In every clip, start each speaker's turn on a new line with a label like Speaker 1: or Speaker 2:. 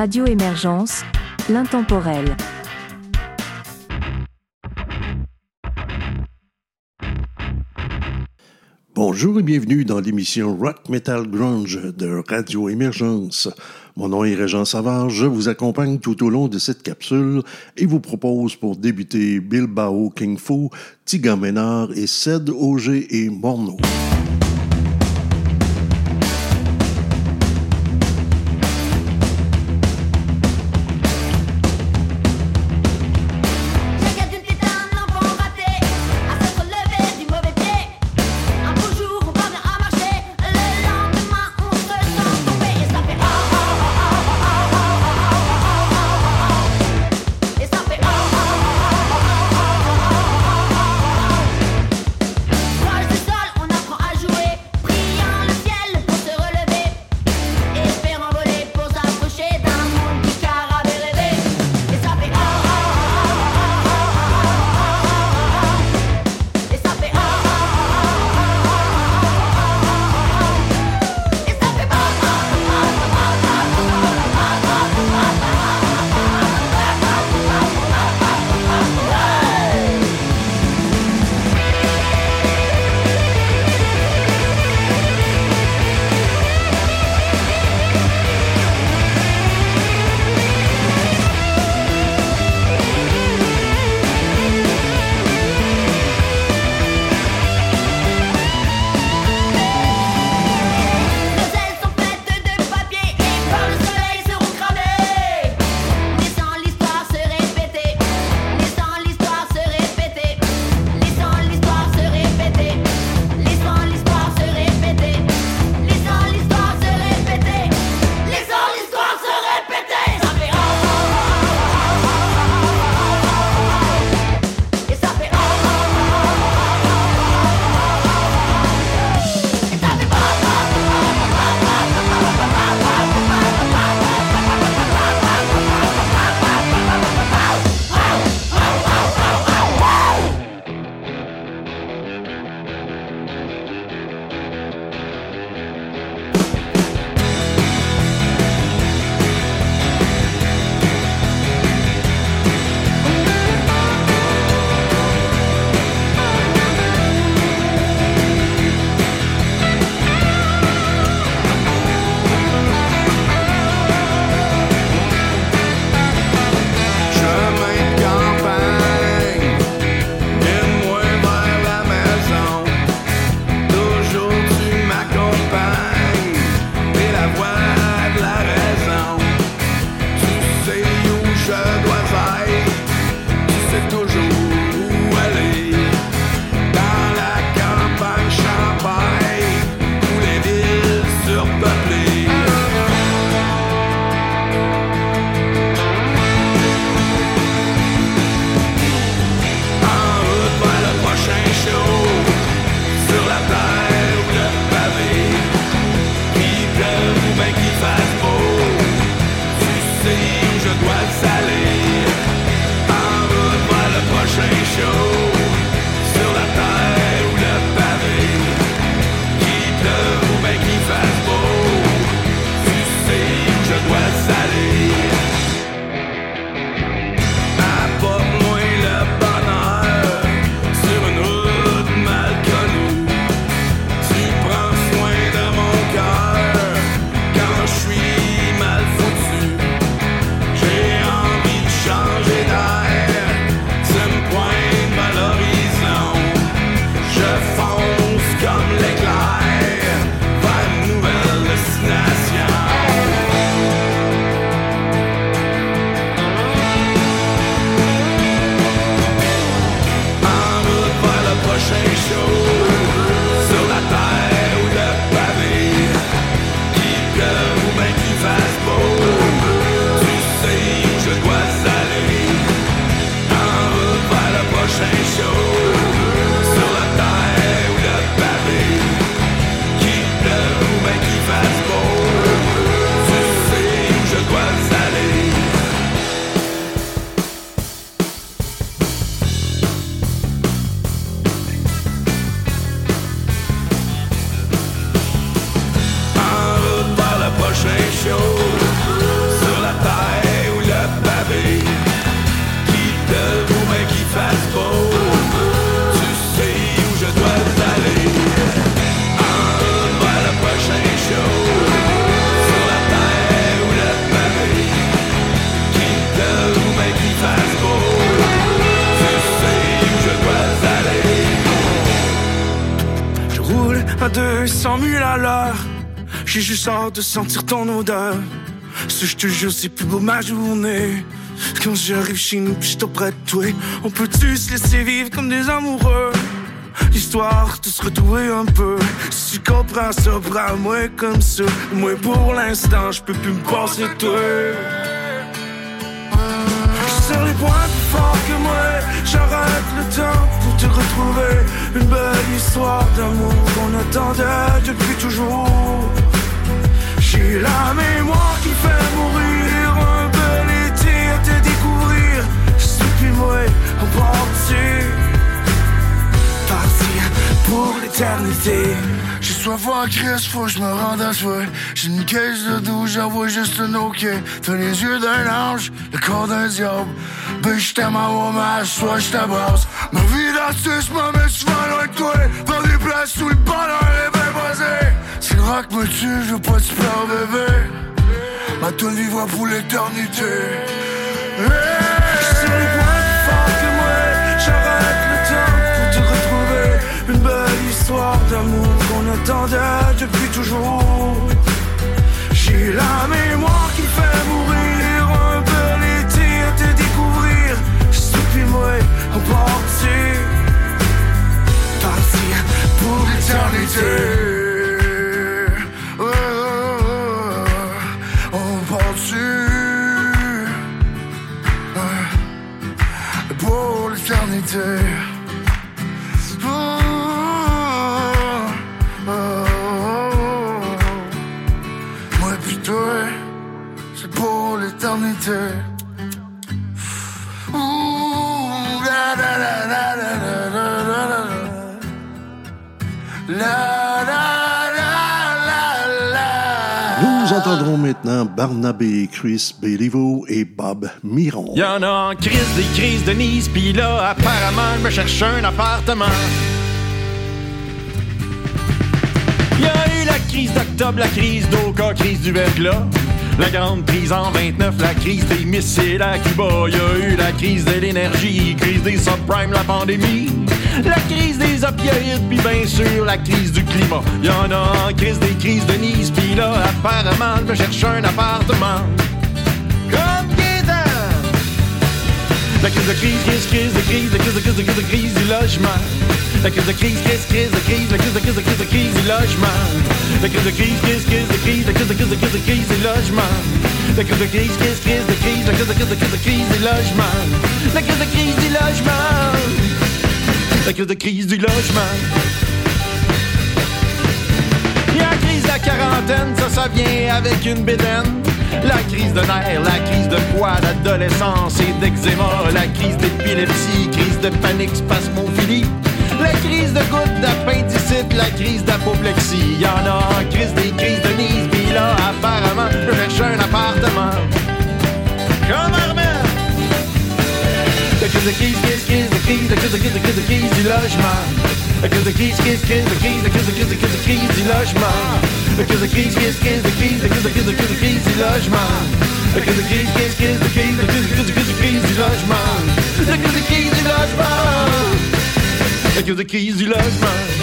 Speaker 1: Radio Émergence, l'intemporel.
Speaker 2: Bonjour et bienvenue dans l'émission Rock Metal Grunge de Radio Émergence. Mon nom est Régent Savard, je vous accompagne tout au long de cette capsule et vous propose pour débuter Bilbao King Fu, Tiga Ménard et Ced Auger et Morneau.
Speaker 3: À l'heure. J'ai juste hâte de sentir ton odeur. Ce je te jure, c'est plus beau ma journée. Quand j'arrive chez nous, pis auprès de toi. On peut-tu se laisser vivre comme des amoureux? L'histoire de se retrouver un peu. Si tu comprends ça, prends moi comme ça. Moi pour l'instant, je peux plus me passer de toi. Sur les points plus forts que moi, j'arrête le temps pour te retrouver. Une belle histoire d'amour qu'on attendait depuis toujours. J'ai la mémoire qui fait mourir un bel été à te découvrir. Je suis plus partir pour l'éternité. J'ai soif en crise, faut que je me rende à soi. J'ai une caisse de douche, j'envoie juste un OK. T'as les yeux d'un ange, le corps d'un diable. Ben j't'aime en hommage, soit j't'abrasse. Ma vie d'artiste m'a mis souvent loin de toi. Dans des places où le bonheur est bien basé. Si le rock me tue, je veux pas te peur, bébé. Ma tune vivra pour l'éternité. D'amour qu'on attendait depuis toujours. J'ai la mémoire qui fait mourir un bel été à te découvrir. Je suis plus moi en partie, partir pour l'éternité.
Speaker 2: Barnabé, Chris Béliveau et Bob Miron.
Speaker 4: Y'en a en crise des crises de Nice, pis là, apparemment, je me cherche un appartement. Y a eu la crise d'octobre, la crise d'Oka, crise du verglas. La grande crise en 29, la crise des missiles à Cuba. Y a eu la crise de l'énergie, crise des subprimes, la pandémie. La crise des opioïdes, puis bien sûr la crise du climat. Y en a en crise des crises de Nice, pis là, apparemment, je me cherche un appartement. Comme Gaétan! La crise de crise, crise, crise de crise, la crise de crise de crise de crise du logement. La crise de crise, crise, crise de crise, la crise de crise de crise de crise du logement. La crise de crise, crise, crise de crise, la crise de crise de crise de crise du logement. La crise de crise, crise, crise de crise, la crise de crise de crise de crise du logement. La crise de crise du logement. La crise de crise du logement. La crise de la quarantaine, ça, ça vient avec une bédaine. La crise de nerfs, la crise de poids, d'adolescence et d'eczéma, la crise d'épilepsie, crise de panique, spasmophilie. La crise de goutte d'appendicite, la crise d'apoplexie. Y en a en crise des crises de Nice, pis là, apparemment, je cherche un appartement. Comme Armel! La crise de crise, crise, crise de crise, la crise de crise de crise de crise du logement. La crise de crise, crise, crise de crise, la crise de crise de crise de crise du logement. La crise de crise, crise, crise de crise, la crise de crise de crise de crise du logement. La crise de crise, crise, crise de crise, la crise de crise de crise de crise du logement. La crise de crise du logement. That you're the keys you lost mine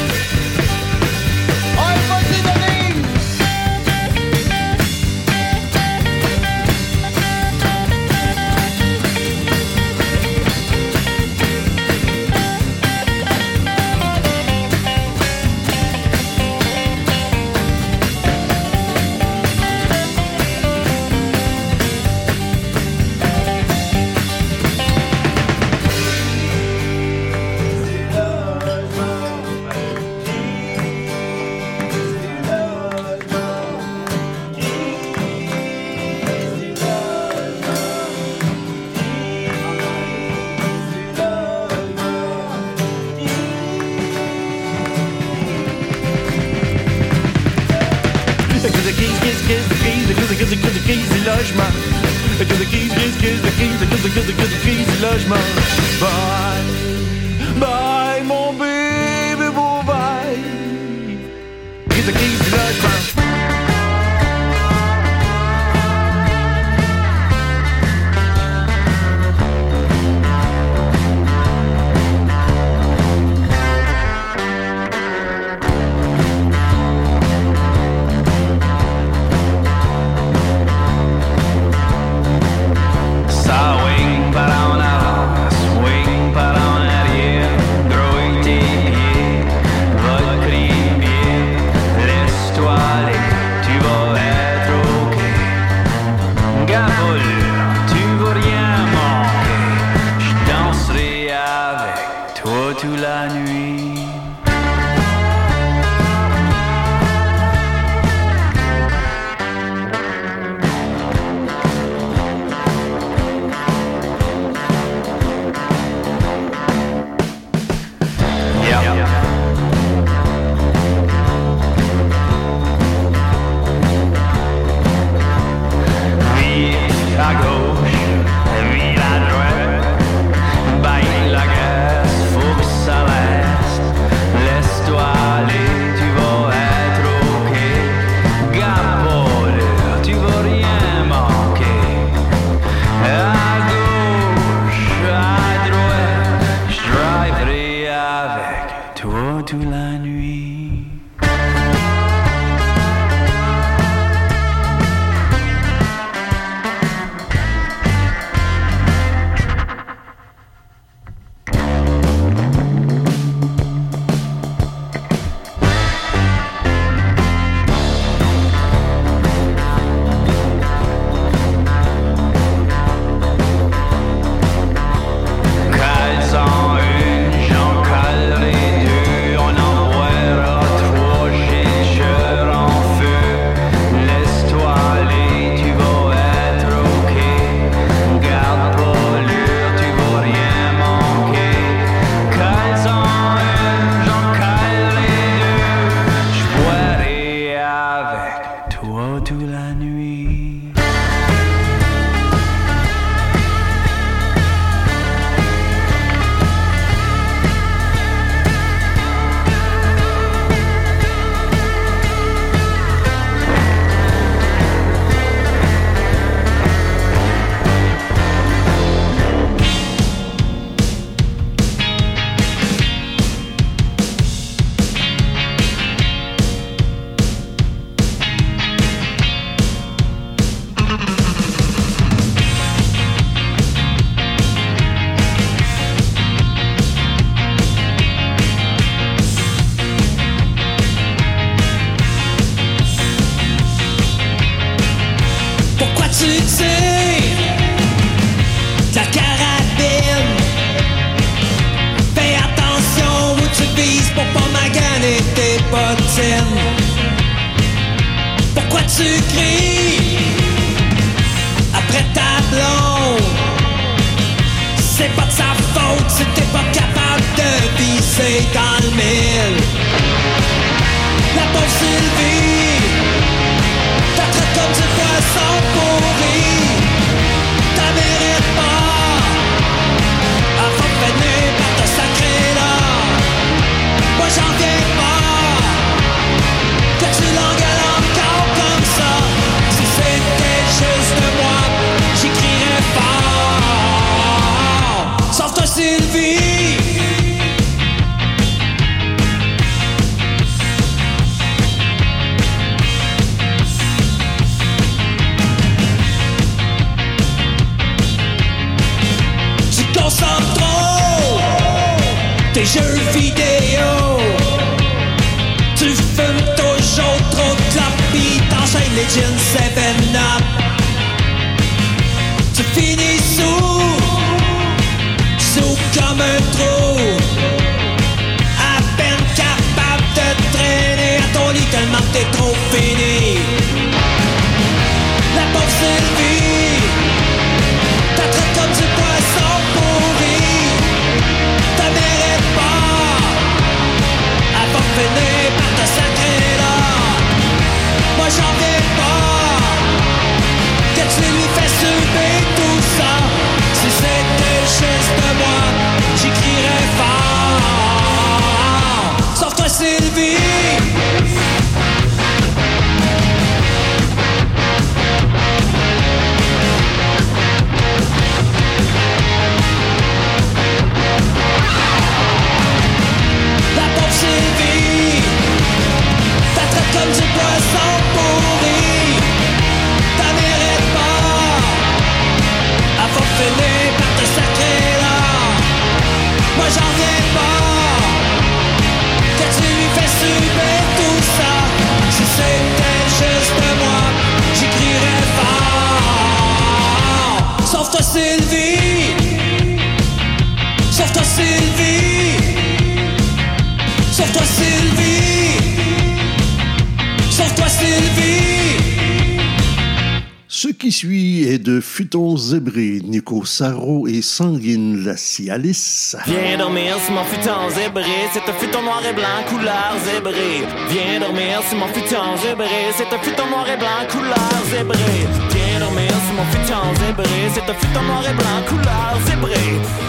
Speaker 5: Futon zébré, Nico Sarro et Sanguine la Cialis.
Speaker 6: Viens dormir sur mon futon zébré, c'est un futon noir et blanc couleur zébré. Viens dormir sur mon futon zébré, c'est un futon noir et blanc couleur zébré. Viens dormir sur mon futon zébré. C'est un futon noir et blanc, couleur zébré.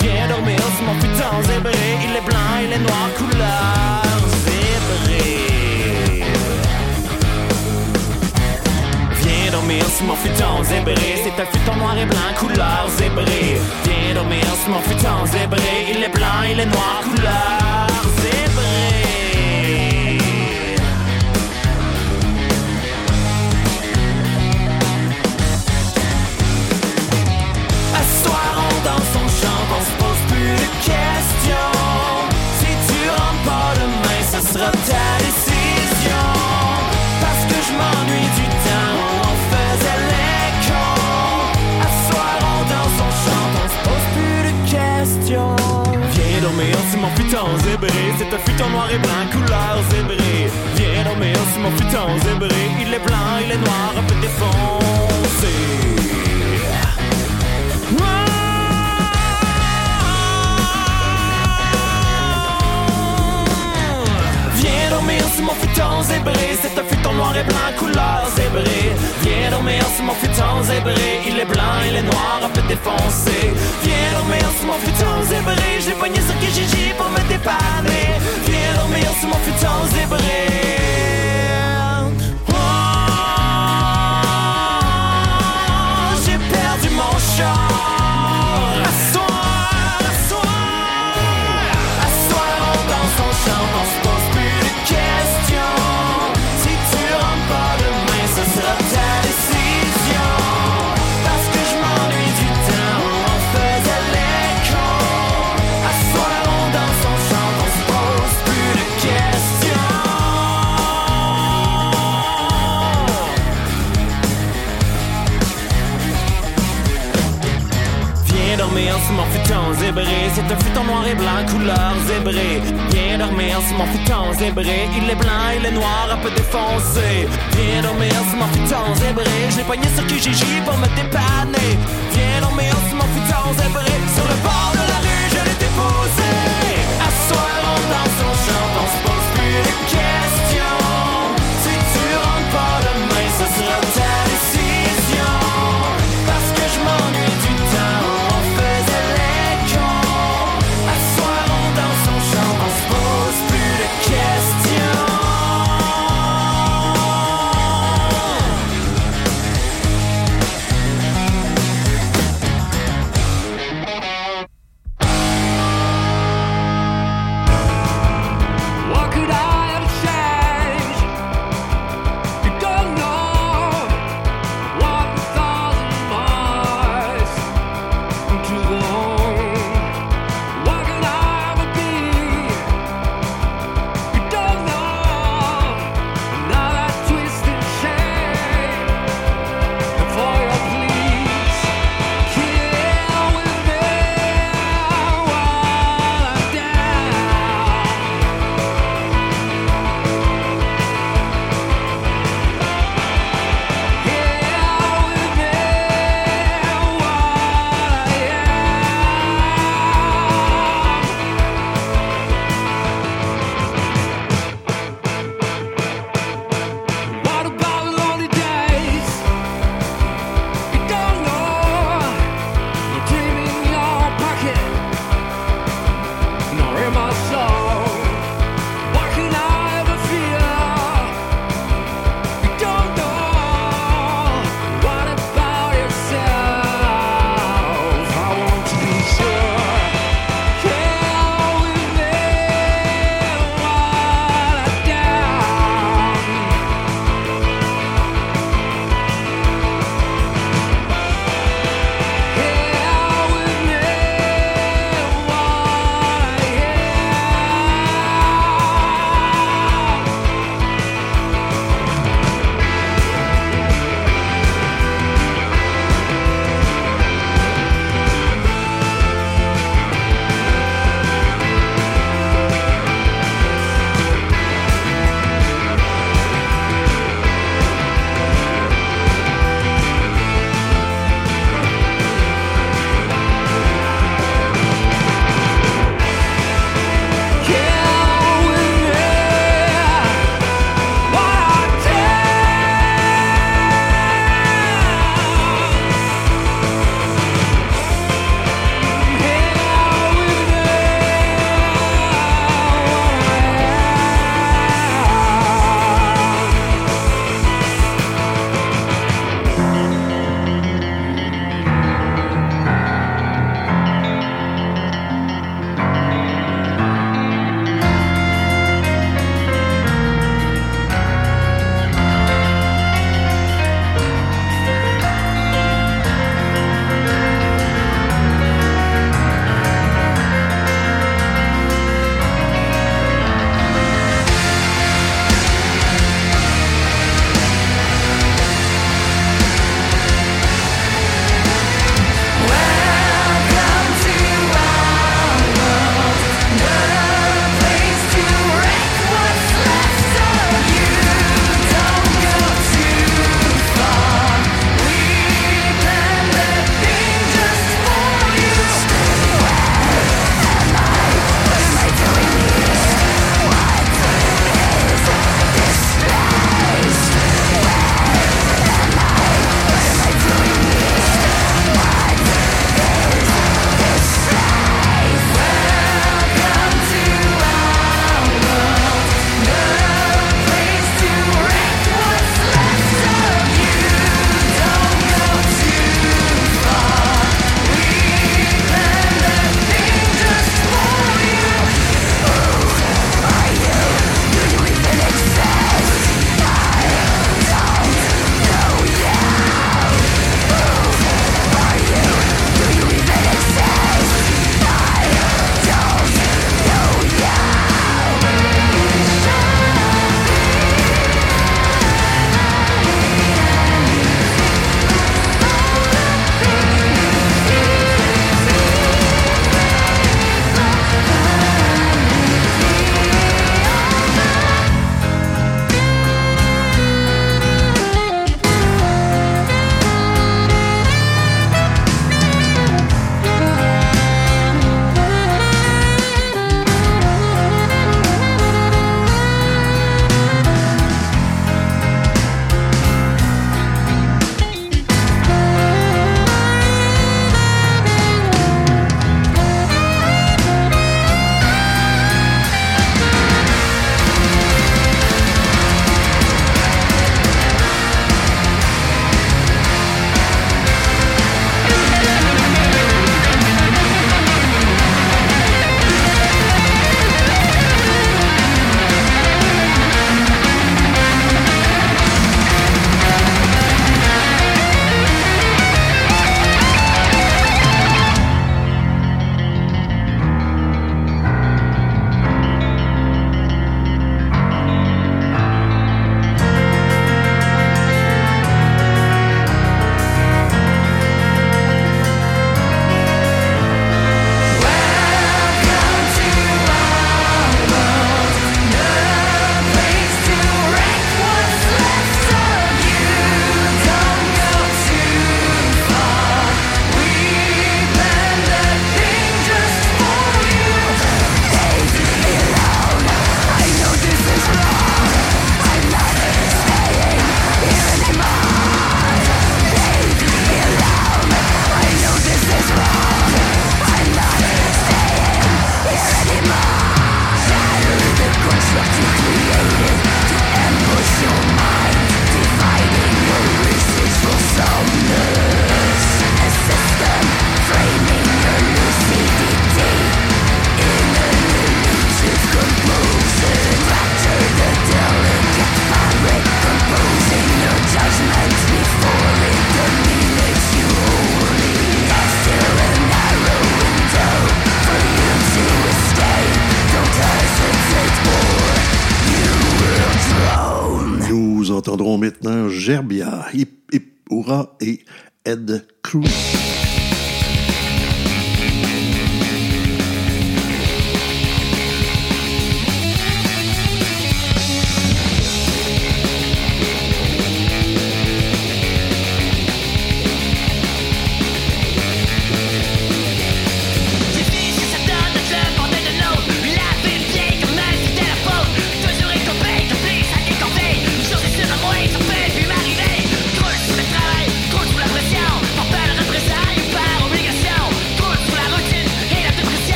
Speaker 6: Viens dormir sur mon futon zébré. Il est blanc, il est noir, couleur dormir sur mon futon zébré. C'est un futon noir et blanc, couleur zébré. Viens dormir sur mon futon zébré. Il est blanc, il est noir, couleur zébré. Asseoir, on danse, on chante, on se pose plus de questions. Si tu rentres pas demain, ce sera ta mon futon zébré, c'est un futon noir et blanc, couleur zébré. Viens dormir sur mon futon zébré, il est blanc, il est noir, un peu défoncé. Dormir sur mon futon zébré. C'est un futon noir et blanc couleur zébré. Viens dormir sur mon futon zébré. Il est blanc, il est noir, un peu défoncé. Viens dormir sur mon futon zébré. J'ai pogné sur Kijiji pour me dépanner. Viens dormir sur mon futon zébré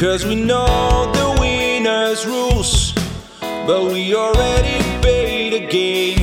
Speaker 7: Cause we know the winner's rules, but we already paid the game.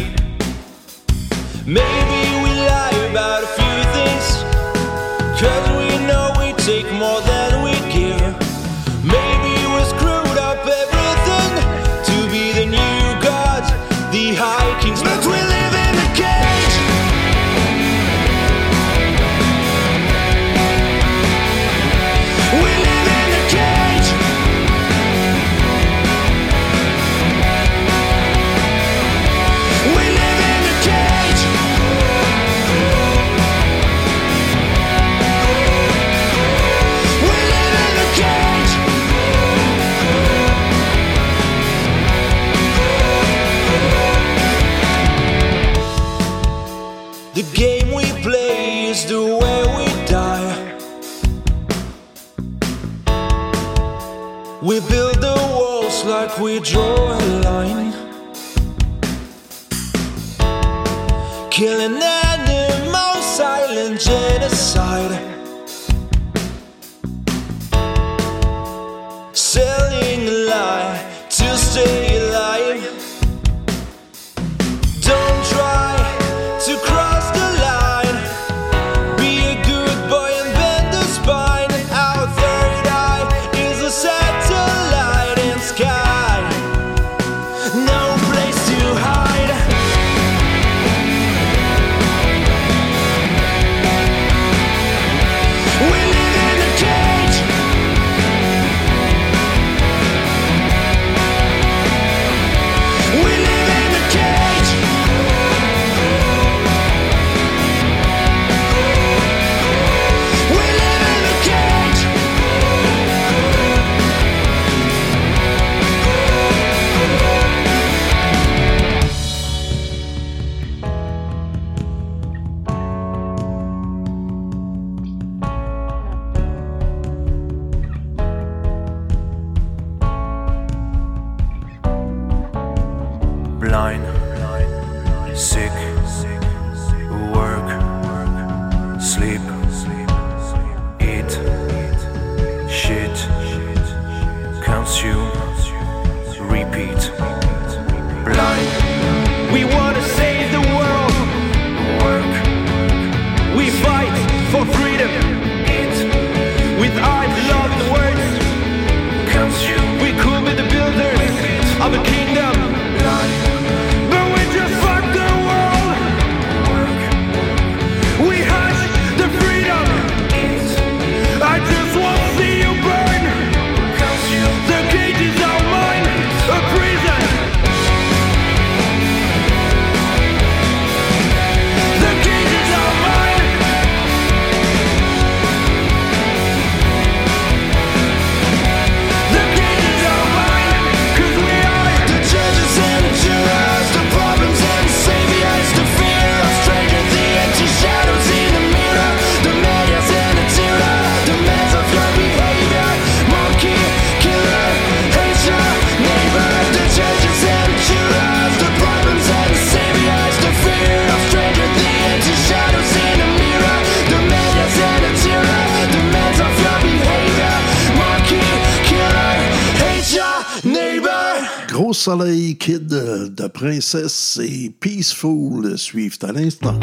Speaker 3: say Naked de Princess et Peaceful suivent à l'instant.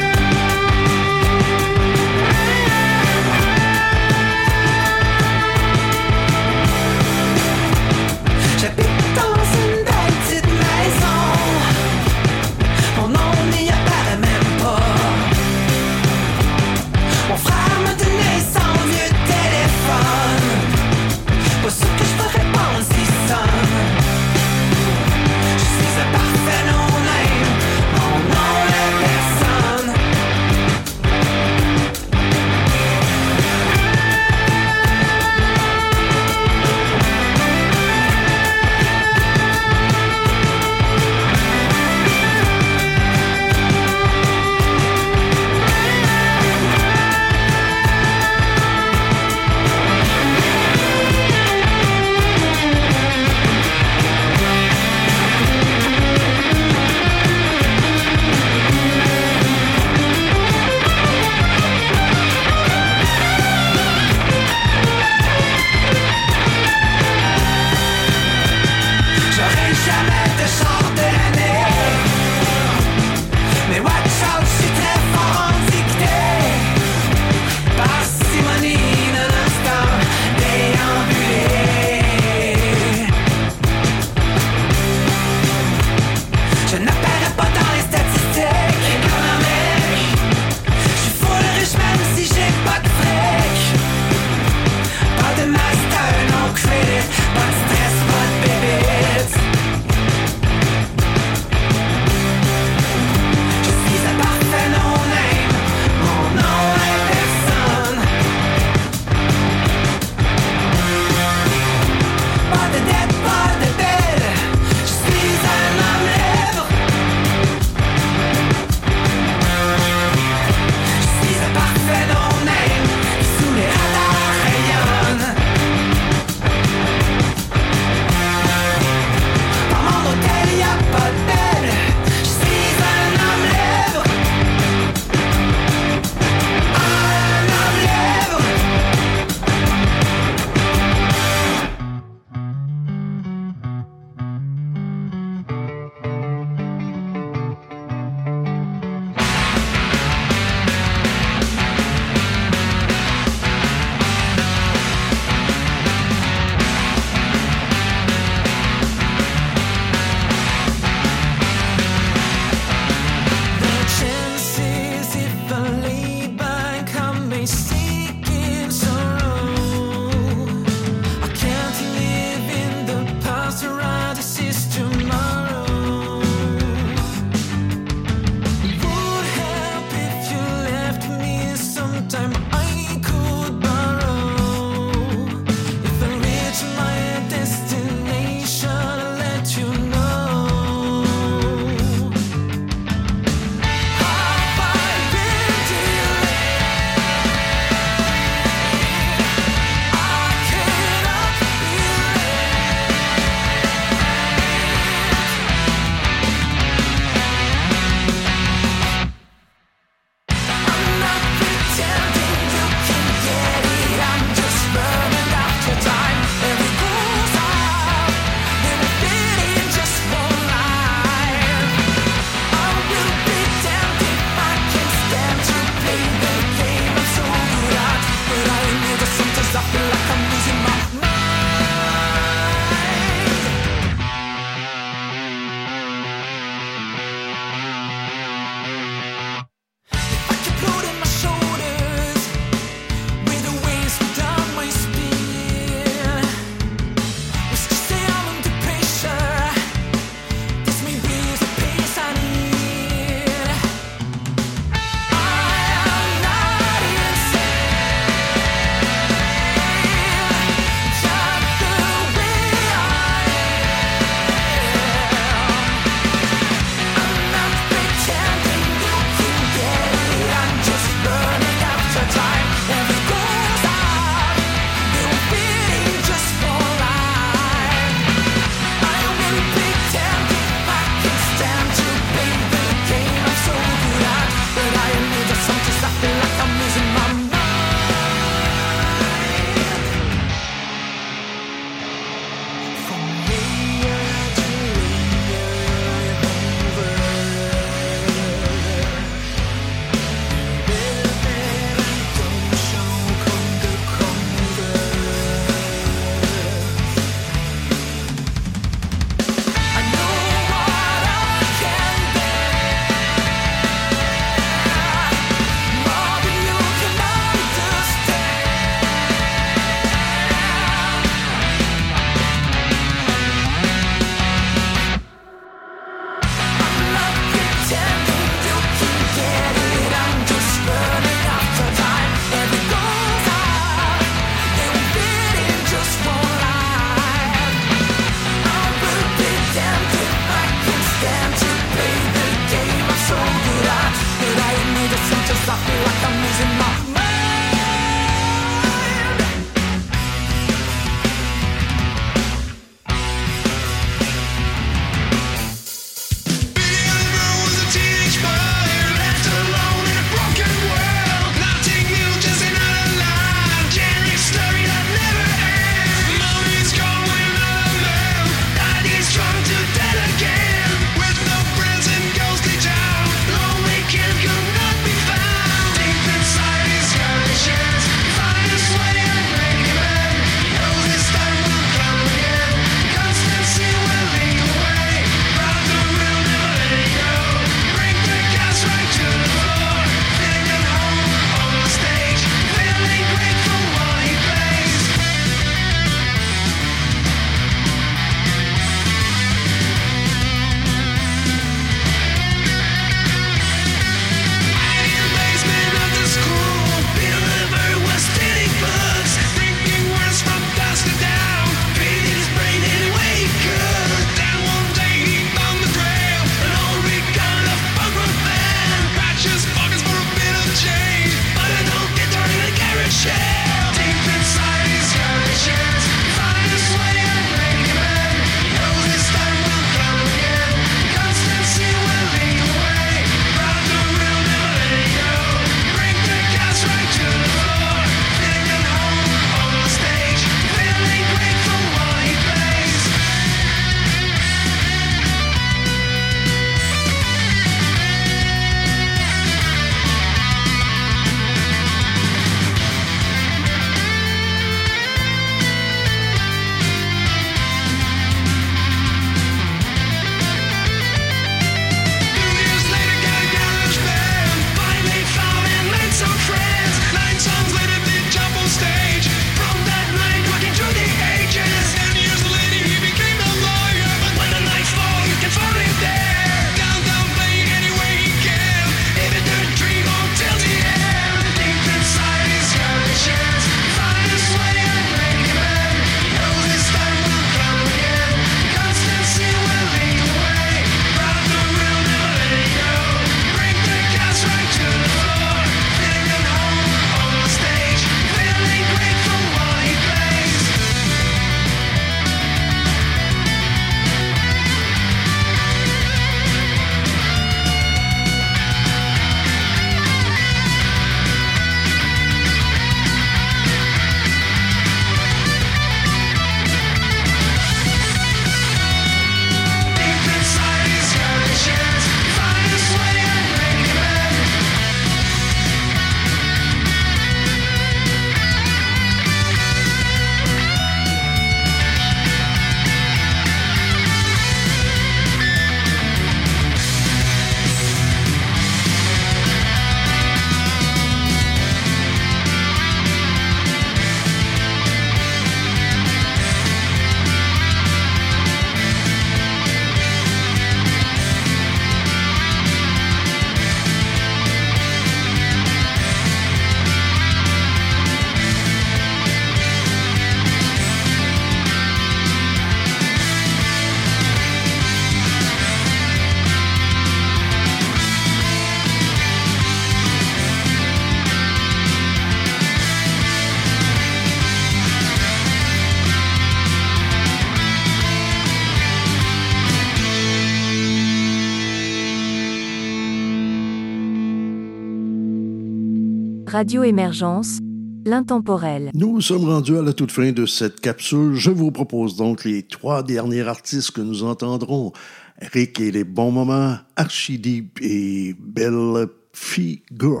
Speaker 1: Radio Émergence, l'intemporel.
Speaker 2: Nous sommes rendus à la toute fin de cette capsule. Je vous propose donc les trois derniers artistes que nous entendrons. Rick et les bons moments, Archideep et Belle Figure.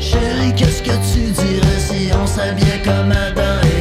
Speaker 8: Chérie, qu'est-ce que tu dirais si on s'habillait comme Adam et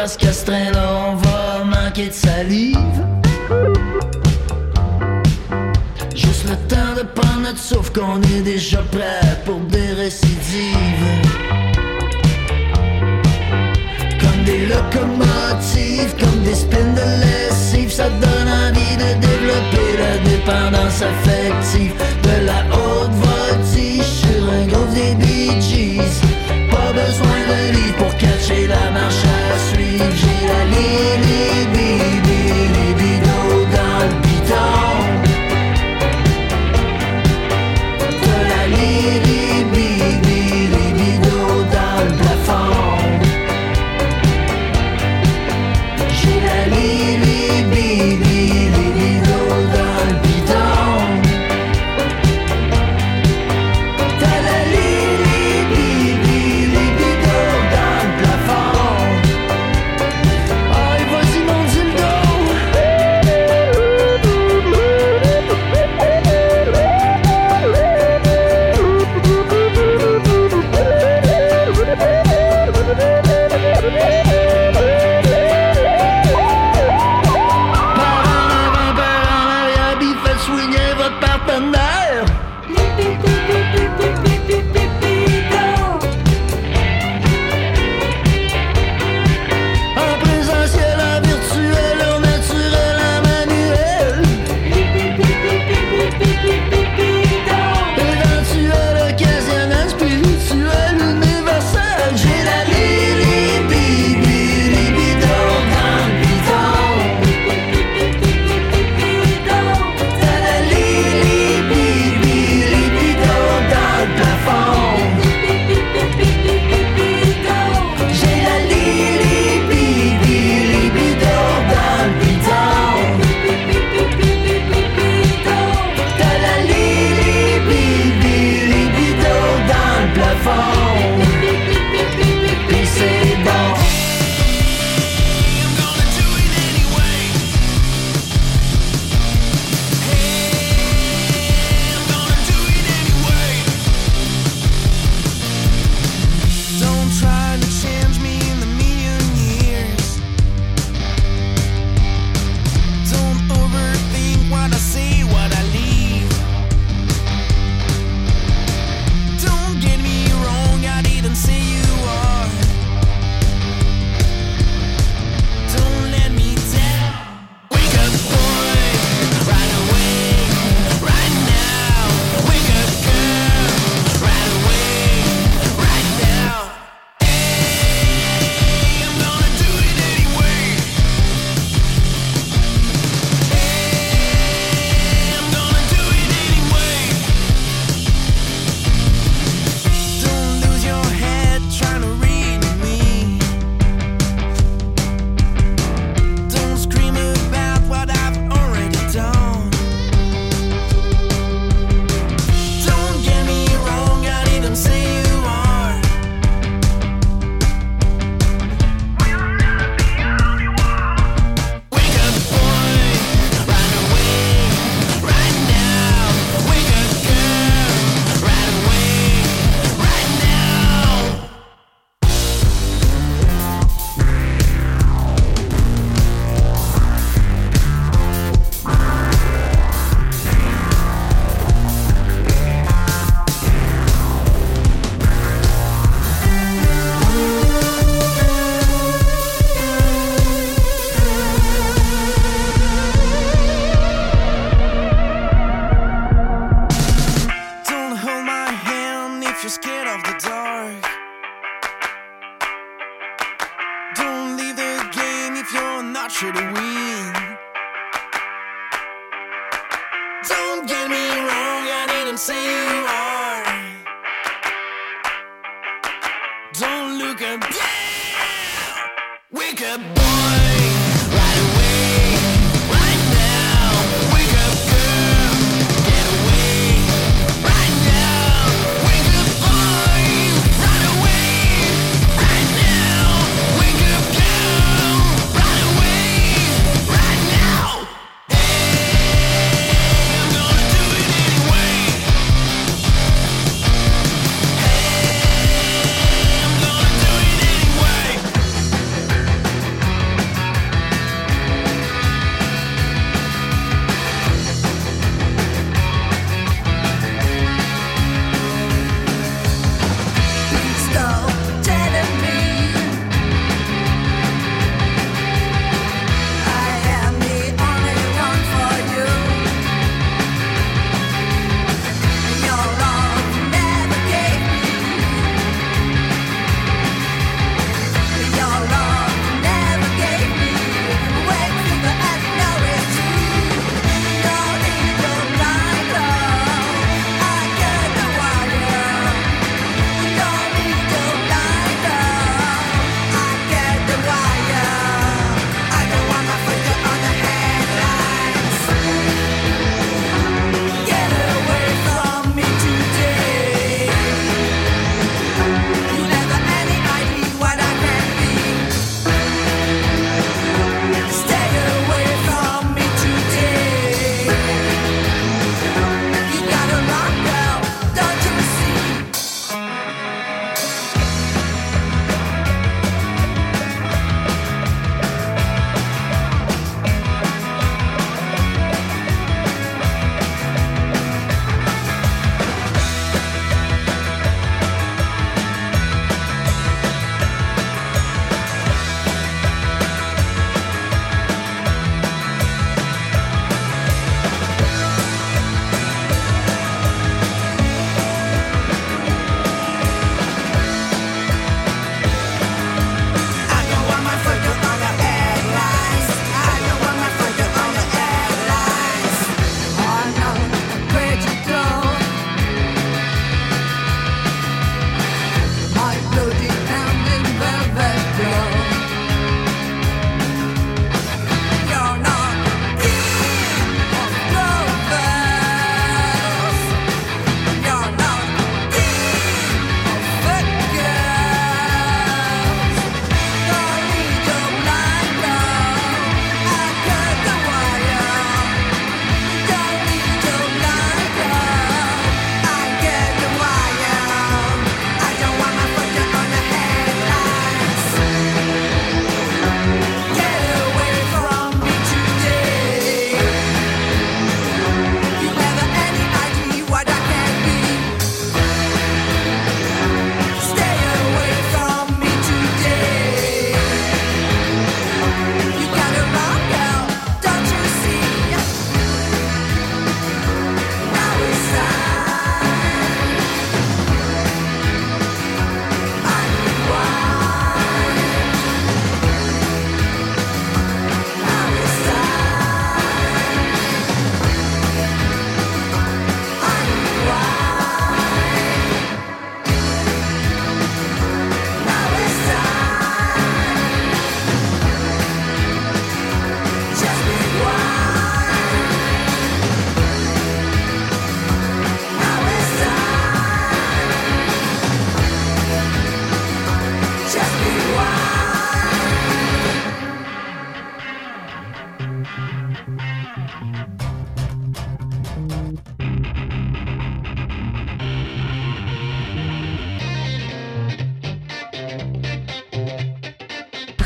Speaker 8: parce qu'à ce train-là on va manquer de salive. Juste le temps de prendre notre souffle qu'on est déjà prêt pour des récidives. Comme des locomotives, comme des spins de lessive, ça donne envie de développer la dépendance affective de la haute voltige sur un gros des